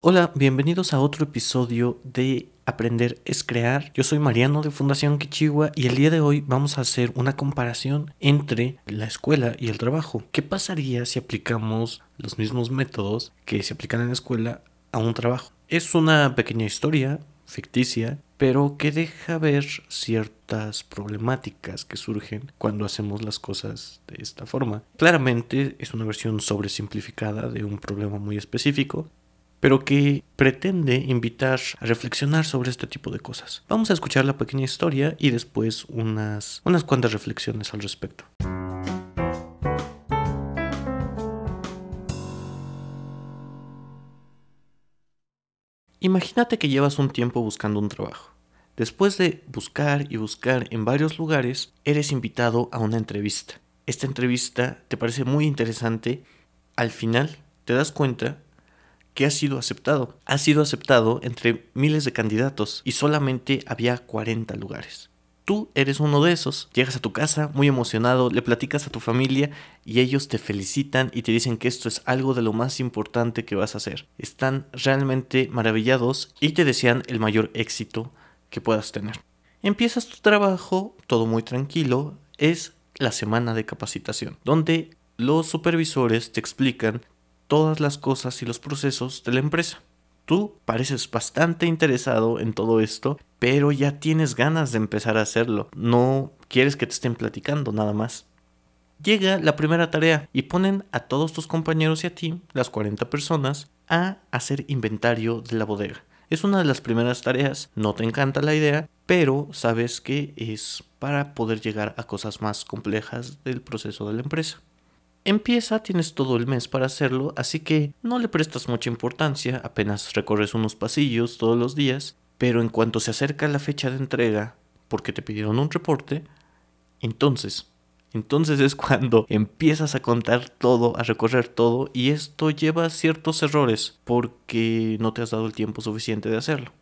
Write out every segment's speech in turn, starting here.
Hola, bienvenidos a otro episodio de Aprender es Crear. Yo soy Mariano de Fundación Kichiwa y el día de hoy vamos a hacer una comparación entre la escuela y el trabajo. ¿Qué pasaría si aplicamos los mismos métodos que se aplican en la escuela a un trabajo? Es una pequeña historia ficticia, pero que deja ver ciertas problemáticas que surgen cuando hacemos las cosas de esta forma. Claramente es una versión sobresimplificada de un problema muy específico, pero que pretende invitar a reflexionar sobre este tipo de cosas. Vamos a escuchar la pequeña historia y después unas, unas cuantas reflexiones al respecto. Imagínate que llevas un tiempo buscando un trabajo. Después de buscar y buscar en varios lugares, eres invitado a una entrevista. Esta entrevista te parece muy interesante. Al final te das cuenta que ha sido aceptado. Ha sido aceptado entre miles de candidatos y solamente había 40 lugares. Tú eres uno de esos. Llegas a tu casa muy emocionado, le platicas a tu familia y ellos te felicitan y te dicen que esto es algo de lo más importante que vas a hacer. Están realmente maravillados y te desean el mayor éxito que puedas tener. Empiezas tu trabajo, todo muy tranquilo, es la semana de capacitación, donde los supervisores te explican todas las cosas y los procesos de la empresa. Tú pareces bastante interesado en todo esto, pero ya tienes ganas de empezar a hacerlo. No quieres que te estén platicando nada más. Llega la primera tarea y ponen a todos tus compañeros y a ti, las 40 personas, a hacer inventario de la bodega. Es una de las primeras tareas, no te encanta la idea, pero sabes que es para poder llegar a cosas más complejas del proceso de la empresa. Empieza, tienes todo el mes para hacerlo, así que no le prestas mucha importancia, apenas recorres unos pasillos todos los días, pero en cuanto se acerca la fecha de entrega, porque te pidieron un reporte, entonces, entonces es cuando empiezas a contar todo, a recorrer todo, y esto lleva ciertos errores porque no te has dado el tiempo suficiente de hacerlo.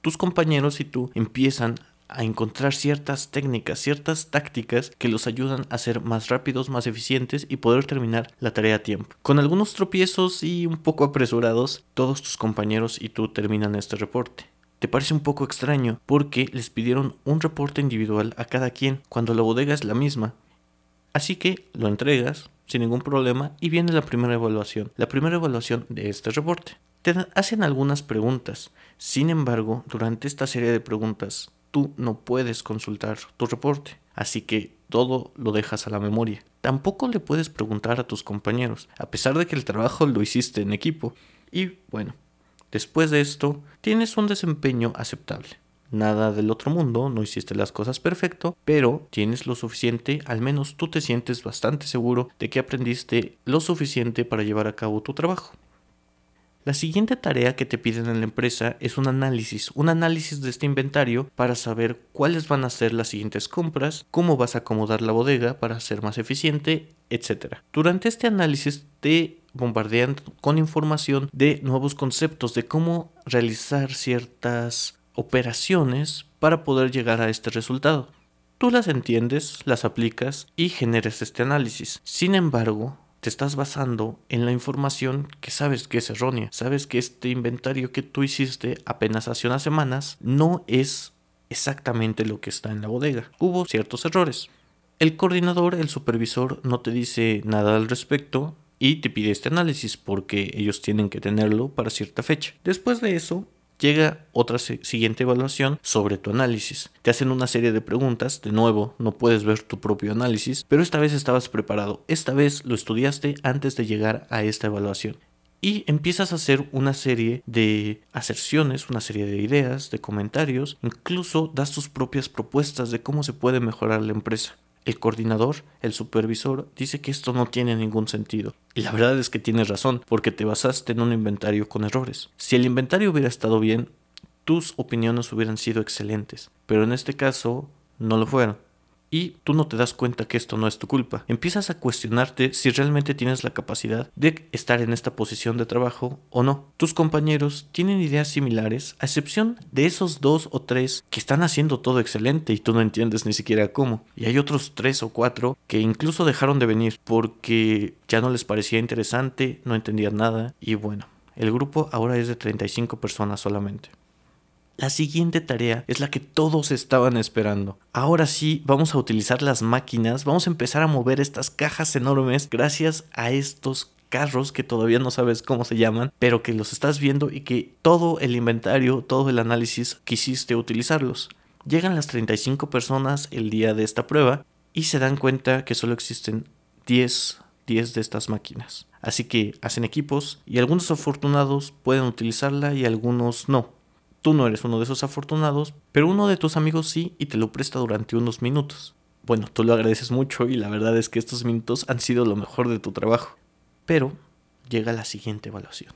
Tus compañeros y tú empiezan a encontrar ciertas técnicas, ciertas tácticas que los ayudan a ser más rápidos, más eficientes y poder terminar la tarea a tiempo. Con algunos tropiezos y un poco apresurados, todos tus compañeros y tú terminan este reporte. Te parece un poco extraño porque les pidieron un reporte individual a cada quien cuando la bodega es la misma. Así que lo entregas sin ningún problema y viene la primera evaluación, la primera evaluación de este reporte. Te hacen algunas preguntas. Sin embargo, durante esta serie de preguntas tú no puedes consultar tu reporte, así que todo lo dejas a la memoria. Tampoco le puedes preguntar a tus compañeros, a pesar de que el trabajo lo hiciste en equipo. Y bueno, después de esto, tienes un desempeño aceptable. Nada del otro mundo, no hiciste las cosas perfecto, pero tienes lo suficiente, al menos tú te sientes bastante seguro de que aprendiste lo suficiente para llevar a cabo tu trabajo. La siguiente tarea que te piden en la empresa es un análisis, un análisis de este inventario para saber cuáles van a ser las siguientes compras, cómo vas a acomodar la bodega para ser más eficiente, etc. Durante este análisis te bombardean con información de nuevos conceptos de cómo realizar ciertas operaciones para poder llegar a este resultado. Tú las entiendes, las aplicas y generas este análisis. Sin embargo, te estás basando en la información que sabes que es errónea. Sabes que este inventario que tú hiciste apenas hace unas semanas no es exactamente lo que está en la bodega. Hubo ciertos errores. El coordinador, el supervisor, no te dice nada al respecto y te pide este análisis porque ellos tienen que tenerlo para cierta fecha. Después de eso, llega otra siguiente evaluación sobre tu análisis. Te hacen una serie de preguntas, de nuevo, no puedes ver tu propio análisis, pero esta vez estabas preparado, esta vez lo estudiaste antes de llegar a esta evaluación. Y empiezas a hacer una serie de aserciones, una serie de ideas, de comentarios, incluso das tus propias propuestas de cómo se puede mejorar la empresa. El coordinador, el supervisor, dice que esto no tiene ningún sentido. Y la verdad es que tienes razón, porque te basaste en un inventario con errores. Si el inventario hubiera estado bien, tus opiniones hubieran sido excelentes. Pero en este caso, no lo fueron y tú no te das cuenta que esto no es tu culpa. Empiezas a cuestionarte si realmente tienes la capacidad de estar en esta posición de trabajo o no. Tus compañeros tienen ideas similares, a excepción de esos dos o tres que están haciendo todo excelente y tú no entiendes ni siquiera cómo. Y hay otros tres o cuatro que incluso dejaron de venir porque ya no les parecía interesante, no entendían nada y bueno. El grupo ahora es de 35 personas solamente. La siguiente tarea es la que todos estaban esperando. Ahora sí, vamos a utilizar las máquinas, vamos a empezar a mover estas cajas enormes gracias a estos carros que todavía no sabes cómo se llaman, pero que los estás viendo y que todo el inventario, todo el análisis quisiste utilizarlos. Llegan las 35 personas el día de esta prueba y se dan cuenta que solo existen 10, 10 de estas máquinas. Así que hacen equipos y algunos afortunados pueden utilizarla y algunos no. Tú no eres uno de esos afortunados, pero uno de tus amigos sí y te lo presta durante unos minutos. Bueno, tú lo agradeces mucho y la verdad es que estos minutos han sido lo mejor de tu trabajo. Pero llega la siguiente evaluación.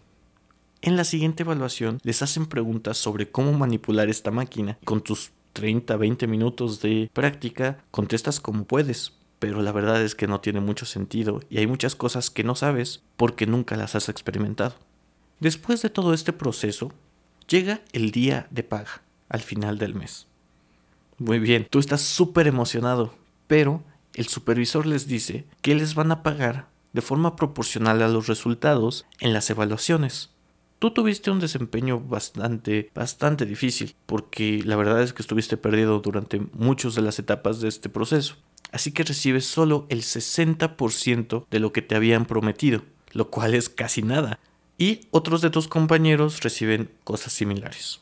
En la siguiente evaluación les hacen preguntas sobre cómo manipular esta máquina. Con tus 30, 20 minutos de práctica contestas como puedes, pero la verdad es que no tiene mucho sentido y hay muchas cosas que no sabes porque nunca las has experimentado. Después de todo este proceso, Llega el día de paga, al final del mes. Muy bien, tú estás súper emocionado, pero el supervisor les dice que les van a pagar de forma proporcional a los resultados en las evaluaciones. Tú tuviste un desempeño bastante, bastante difícil, porque la verdad es que estuviste perdido durante muchas de las etapas de este proceso. Así que recibes solo el 60% de lo que te habían prometido, lo cual es casi nada y otros de tus compañeros reciben cosas similares.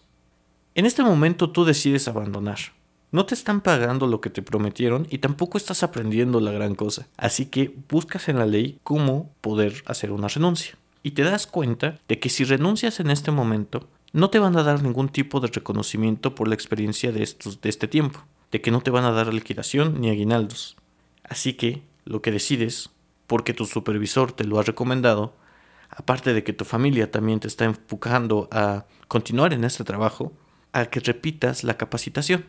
En este momento tú decides abandonar. No te están pagando lo que te prometieron y tampoco estás aprendiendo la gran cosa. Así que buscas en la ley cómo poder hacer una renuncia. Y te das cuenta de que si renuncias en este momento, no te van a dar ningún tipo de reconocimiento por la experiencia de, estos, de este tiempo. De que no te van a dar liquidación ni aguinaldos. Así que lo que decides, porque tu supervisor te lo ha recomendado, aparte de que tu familia también te está enfocando a continuar en este trabajo, a que repitas la capacitación.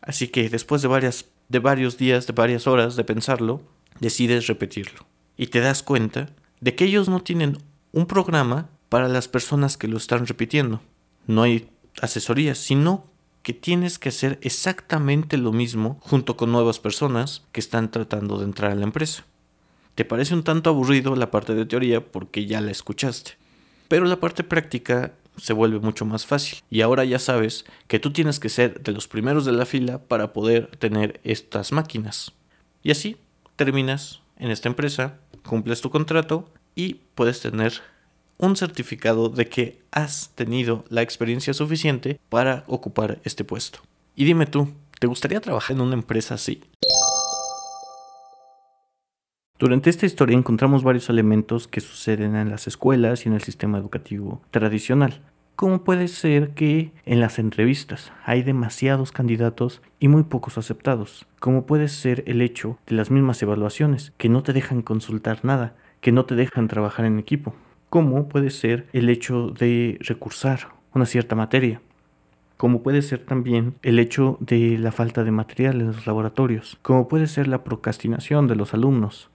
Así que después de, varias, de varios días, de varias horas de pensarlo, decides repetirlo. Y te das cuenta de que ellos no tienen un programa para las personas que lo están repitiendo. No hay asesorías, sino que tienes que hacer exactamente lo mismo junto con nuevas personas que están tratando de entrar a la empresa. Te parece un tanto aburrido la parte de teoría porque ya la escuchaste. Pero la parte práctica se vuelve mucho más fácil. Y ahora ya sabes que tú tienes que ser de los primeros de la fila para poder tener estas máquinas. Y así terminas en esta empresa, cumples tu contrato y puedes tener un certificado de que has tenido la experiencia suficiente para ocupar este puesto. Y dime tú, ¿te gustaría trabajar en una empresa así? Durante esta historia encontramos varios elementos que suceden en las escuelas y en el sistema educativo tradicional. Como puede ser que en las entrevistas hay demasiados candidatos y muy pocos aceptados. Como puede ser el hecho de las mismas evaluaciones, que no te dejan consultar nada, que no te dejan trabajar en equipo. Como puede ser el hecho de recursar una cierta materia. Como puede ser también el hecho de la falta de material en los laboratorios. Como puede ser la procrastinación de los alumnos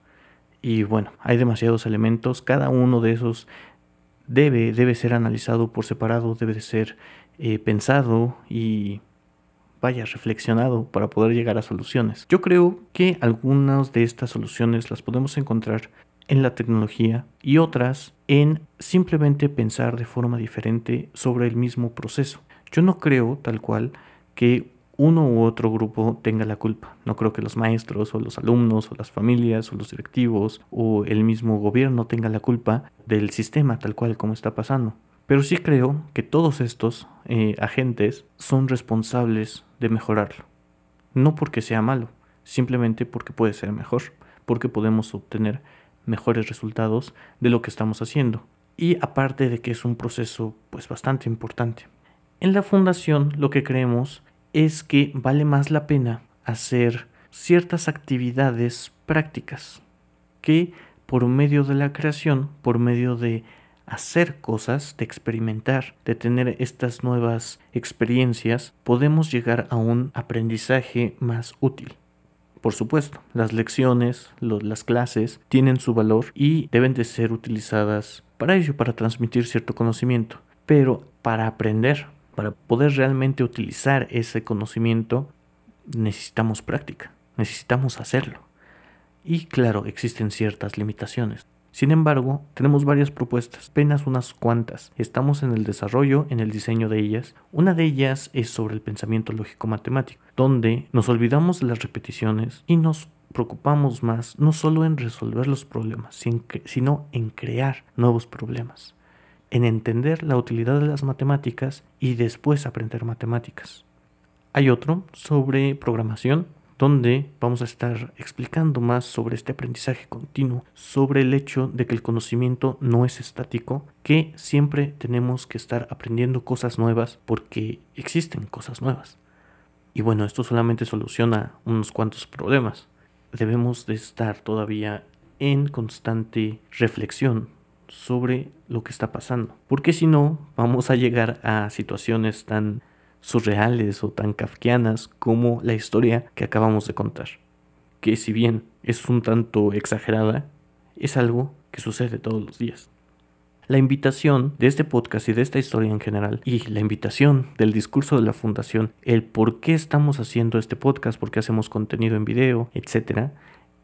y bueno, hay demasiados elementos, cada uno de esos debe, debe ser analizado por separado, debe ser eh, pensado y vaya reflexionado para poder llegar a soluciones. Yo creo que algunas de estas soluciones las podemos encontrar en la tecnología y otras en simplemente pensar de forma diferente sobre el mismo proceso. Yo no creo tal cual que uno u otro grupo tenga la culpa. No creo que los maestros o los alumnos o las familias o los directivos o el mismo gobierno tenga la culpa del sistema tal cual como está pasando. Pero sí creo que todos estos eh, agentes son responsables de mejorarlo. No porque sea malo, simplemente porque puede ser mejor, porque podemos obtener mejores resultados de lo que estamos haciendo. Y aparte de que es un proceso pues bastante importante. En la fundación lo que creemos es que vale más la pena hacer ciertas actividades prácticas que por medio de la creación, por medio de hacer cosas, de experimentar, de tener estas nuevas experiencias, podemos llegar a un aprendizaje más útil. Por supuesto, las lecciones, las clases tienen su valor y deben de ser utilizadas para ello, para transmitir cierto conocimiento. Pero para aprender para poder realmente utilizar ese conocimiento necesitamos práctica, necesitamos hacerlo. Y claro, existen ciertas limitaciones. Sin embargo, tenemos varias propuestas, apenas unas cuantas. Estamos en el desarrollo, en el diseño de ellas. Una de ellas es sobre el pensamiento lógico-matemático, donde nos olvidamos de las repeticiones y nos preocupamos más no solo en resolver los problemas, sino en crear nuevos problemas, en entender la utilidad de las matemáticas y después aprender matemáticas. Hay otro sobre programación, donde vamos a estar explicando más sobre este aprendizaje continuo, sobre el hecho de que el conocimiento no es estático, que siempre tenemos que estar aprendiendo cosas nuevas porque existen cosas nuevas. Y bueno, esto solamente soluciona unos cuantos problemas. Debemos de estar todavía en constante reflexión sobre lo que está pasando, porque si no, vamos a llegar a situaciones tan surreales o tan kafkianas como la historia que acabamos de contar, que si bien es un tanto exagerada, es algo que sucede todos los días. La invitación de este podcast y de esta historia en general y la invitación del discurso de la fundación, el por qué estamos haciendo este podcast, por qué hacemos contenido en video, etcétera,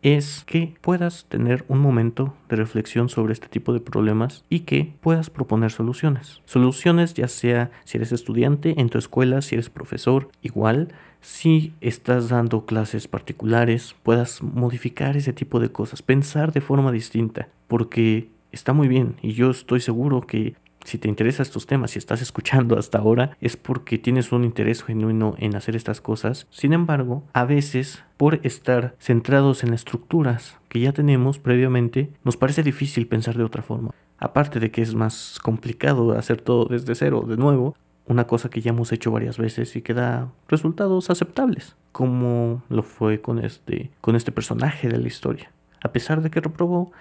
es que puedas tener un momento de reflexión sobre este tipo de problemas y que puedas proponer soluciones. Soluciones ya sea si eres estudiante en tu escuela, si eres profesor, igual si estás dando clases particulares, puedas modificar ese tipo de cosas, pensar de forma distinta, porque está muy bien y yo estoy seguro que si te interesan estos temas, si estás escuchando hasta ahora, es porque tienes un interés genuino en hacer estas cosas. Sin embargo, a veces, por estar centrados en estructuras que ya tenemos previamente, nos parece difícil pensar de otra forma. Aparte de que es más complicado hacer todo desde cero, de nuevo, una cosa que ya hemos hecho varias veces y que da resultados aceptables, como lo fue con este, con este personaje de la historia. A pesar de que reprobó,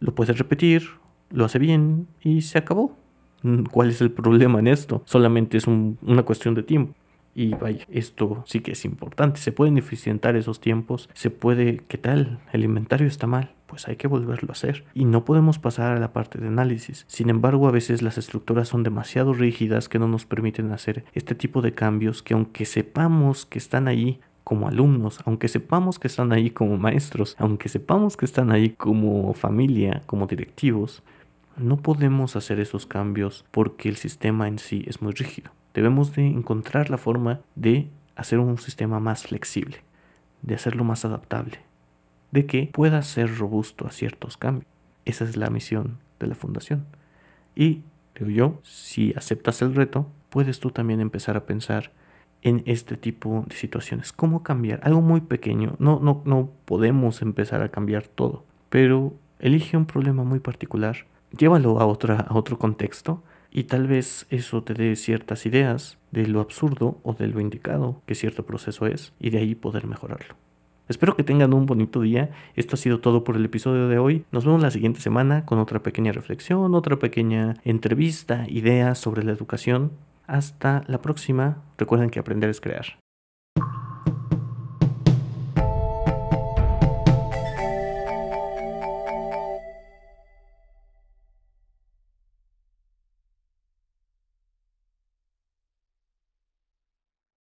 lo puede repetir, lo hace bien y se acabó. Mm, ¿Cuál es el problema en esto? Solamente es una cuestión de tiempo. Y vaya, esto sí que es importante. Se pueden eficientar esos tiempos. Se puede, ¿qué tal? El inventario está mal. Pues hay que volverlo a hacer. Y no podemos pasar a la parte de análisis. Sin embargo, a veces las estructuras son demasiado rígidas que no nos permiten hacer este tipo de cambios que aunque sepamos que están ahí, como alumnos, aunque sepamos que están ahí como maestros, aunque sepamos que están ahí como familia, como directivos, no podemos hacer esos cambios porque el sistema en sí es muy rígido. Debemos de encontrar la forma de hacer un sistema más flexible, de hacerlo más adaptable, de que pueda ser robusto a ciertos cambios. Esa es la misión de la fundación. Y, digo yo, si aceptas el reto, puedes tú también empezar a pensar en este tipo de situaciones. ¿Cómo cambiar? Algo muy pequeño. No, no, no podemos empezar a cambiar todo, pero elige un problema muy particular llévalo a, otra, a otro contexto y tal vez eso te dé ciertas ideas de lo absurdo o de lo indicado que cierto proceso es y de ahí poder mejorarlo. Espero que tengan un bonito día. Esto ha sido todo por el episodio de hoy. Nos vemos la siguiente semana con otra pequeña reflexión, otra pequeña entrevista, ideas sobre la educación. Hasta la próxima. Recuerden que aprender es crear.